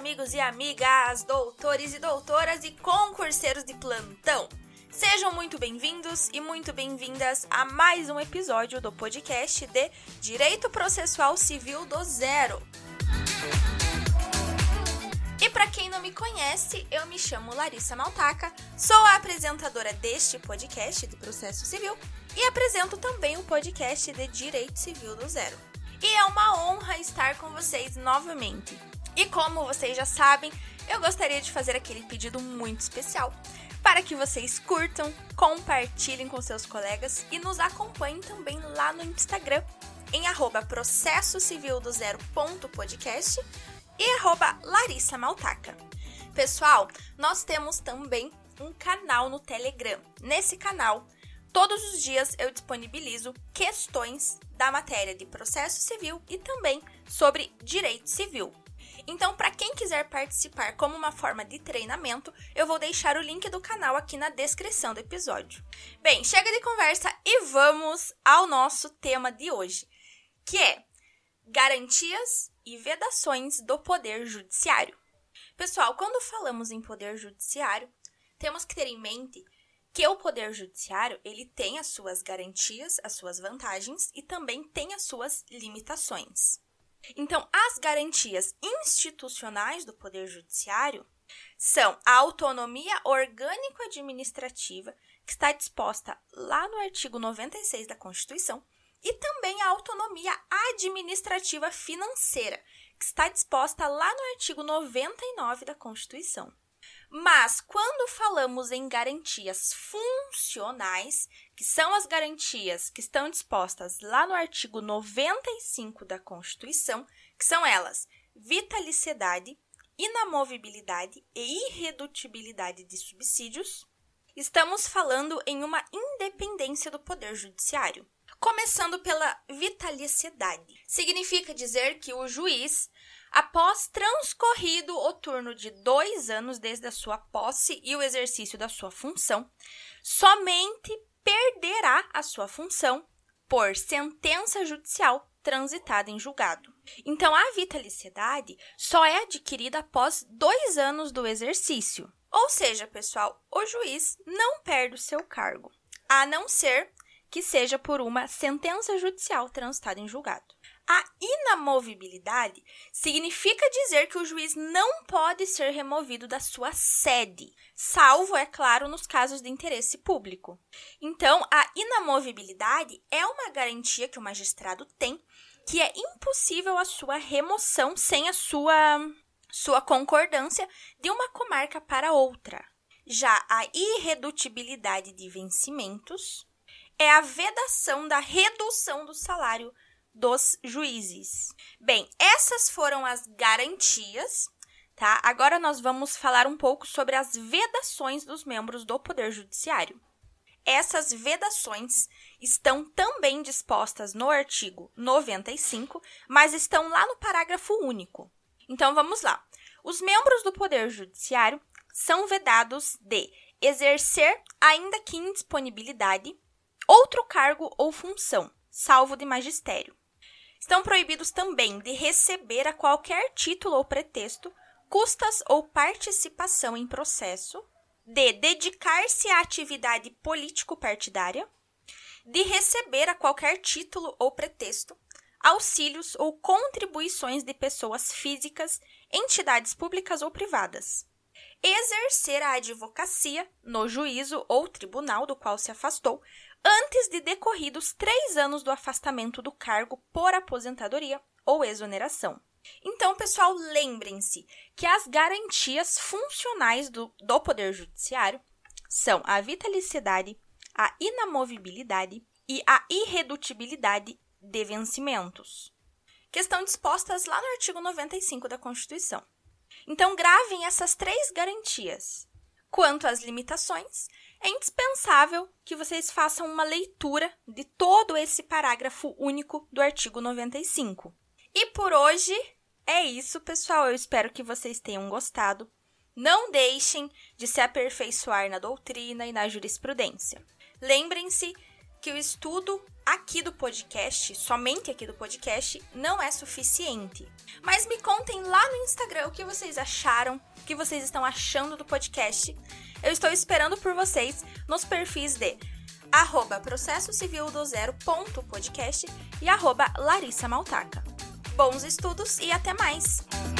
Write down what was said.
amigos e amigas, doutores e doutoras e concurseiros de plantão. Sejam muito bem-vindos e muito bem-vindas a mais um episódio do podcast de Direito Processual Civil do Zero. E para quem não me conhece, eu me chamo Larissa Maltaca, sou a apresentadora deste podcast de processo civil e apresento também o podcast de Direito Civil do Zero. E é uma honra estar com vocês novamente. E como vocês já sabem, eu gostaria de fazer aquele pedido muito especial para que vocês curtam, compartilhem com seus colegas e nos acompanhem também lá no Instagram em arroba processo civil do zero ponto podcast e arroba Larissa Maltaca. Pessoal, nós temos também um canal no Telegram. Nesse canal, todos os dias eu disponibilizo questões da matéria de processo civil e também sobre direito civil. Então, para quem quiser participar como uma forma de treinamento, eu vou deixar o link do canal aqui na descrição do episódio. Bem, chega de conversa e vamos ao nosso tema de hoje, que é garantias e vedações do Poder Judiciário. Pessoal, quando falamos em Poder Judiciário, temos que ter em mente que o Poder Judiciário ele tem as suas garantias, as suas vantagens e também tem as suas limitações. Então, as garantias institucionais do Poder Judiciário são a autonomia orgânico-administrativa, que está disposta lá no artigo 96 da Constituição, e também a autonomia administrativa financeira, que está disposta lá no artigo 99 da Constituição. Mas quando falamos em garantias funcionais, que são as garantias que estão dispostas lá no artigo 95 da Constituição, que são elas vitaliciedade, inamovibilidade e irredutibilidade de subsídios, estamos falando em uma independência do Poder Judiciário. Começando pela vitaliciedade. Significa dizer que o juiz, após transcorrido o turno de dois anos desde a sua posse e o exercício da sua função, somente perderá a sua função por sentença judicial transitada em julgado. Então, a vitaliciedade só é adquirida após dois anos do exercício. Ou seja, pessoal, o juiz não perde o seu cargo, a não ser que seja por uma sentença judicial transitada em julgado. A inamovibilidade significa dizer que o juiz não pode ser removido da sua sede, salvo, é claro, nos casos de interesse público. Então, a inamovibilidade é uma garantia que o magistrado tem que é impossível a sua remoção sem a sua, sua concordância de uma comarca para outra. Já a irredutibilidade de vencimentos é a vedação da redução do salário dos juízes. Bem, essas foram as garantias, tá? Agora nós vamos falar um pouco sobre as vedações dos membros do Poder Judiciário. Essas vedações estão também dispostas no artigo 95, mas estão lá no parágrafo único. Então vamos lá. Os membros do Poder Judiciário são vedados de exercer, ainda que em disponibilidade, outro cargo ou função, salvo de magistério. Estão proibidos também de receber a qualquer título ou pretexto custas ou participação em processo, de dedicar-se à atividade político-partidária, de receber a qualquer título ou pretexto auxílios ou contribuições de pessoas físicas, entidades públicas ou privadas, exercer a advocacia no juízo ou tribunal do qual se afastou, antes de decorridos três anos do afastamento do cargo por aposentadoria ou exoneração. Então, pessoal, lembrem-se que as garantias funcionais do, do Poder Judiciário são a vitaliciedade, a inamovibilidade e a irredutibilidade de vencimentos, que estão dispostas lá no artigo 95 da Constituição. Então, gravem essas três garantias. Quanto às limitações, é indispensável que vocês façam uma leitura de todo esse parágrafo único do artigo 95. E por hoje é isso, pessoal. Eu espero que vocês tenham gostado. Não deixem de se aperfeiçoar na doutrina e na jurisprudência. Lembrem-se que o estudo aqui do podcast, somente aqui do podcast, não é suficiente. Mas me contem lá no Instagram o que vocês acharam, o que vocês estão achando do podcast. Eu estou esperando por vocês nos perfis de arroba processo civil do zero ponto podcast e arroba Larissa Maltaca. Bons estudos e até mais!